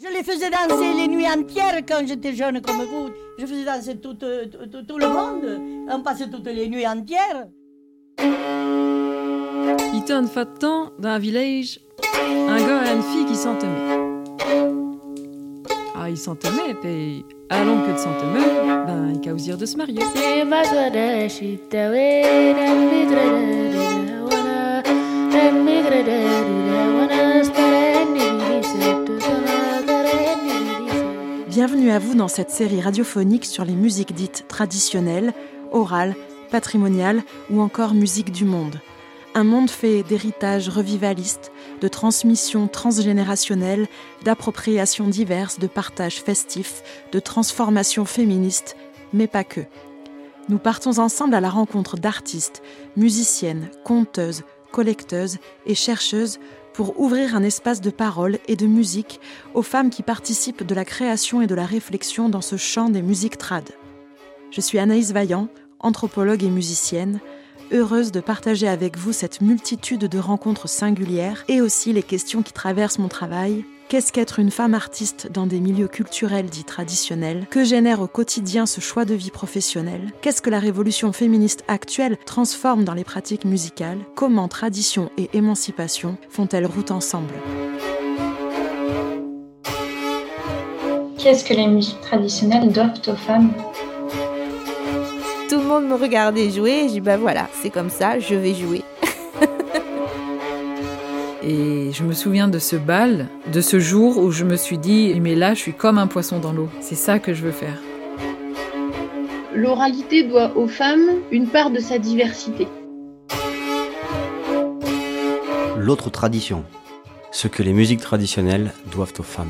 Je les faisais danser les nuits entières quand j'étais jeune comme vous. Je faisais danser tout, tout, tout, tout le monde. On passait toutes les nuits entières. Il était une fois de temps, dans un village, un gars et une fille qui s'entemaient. Ah, ils s'entemaient, puis à longue que de s'entemer, ben, ils causirent de se marier. Bienvenue à vous dans cette série radiophonique sur les musiques dites traditionnelles, orales, patrimoniales ou encore musique du monde. Un monde fait d'héritage revivaliste, de transmission transgénérationnelle, d'appropriations diverses, de partage festif, de transformation féministe, mais pas que. Nous partons ensemble à la rencontre d'artistes, musiciennes, conteuses, collecteuses et chercheuses pour ouvrir un espace de parole et de musique aux femmes qui participent de la création et de la réflexion dans ce champ des musiques trad. Je suis Anaïs Vaillant, anthropologue et musicienne, heureuse de partager avec vous cette multitude de rencontres singulières et aussi les questions qui traversent mon travail. Qu'est-ce qu'être une femme artiste dans des milieux culturels dits traditionnels Que génère au quotidien ce choix de vie professionnelle Qu'est-ce que la révolution féministe actuelle transforme dans les pratiques musicales Comment tradition et émancipation font-elles route ensemble Qu'est-ce que les musiques traditionnelles doivent aux femmes Tout le monde me regardait jouer et j'ai dit bah voilà, c'est comme ça, je vais jouer. Et je me souviens de ce bal, de ce jour où je me suis dit, mais là, je suis comme un poisson dans l'eau. C'est ça que je veux faire. L'oralité doit aux femmes une part de sa diversité. L'autre tradition. Ce que les musiques traditionnelles doivent aux femmes.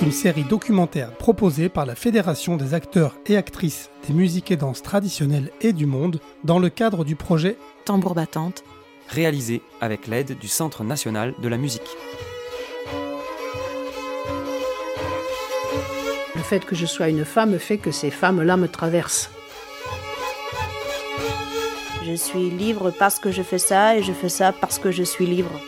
Une série documentaire proposée par la Fédération des acteurs et actrices des musiques et danses traditionnelles et du monde dans le cadre du projet Tambour battante réalisé avec l'aide du Centre national de la musique. Le fait que je sois une femme fait que ces femmes-là me traversent. Je suis libre parce que je fais ça et je fais ça parce que je suis libre.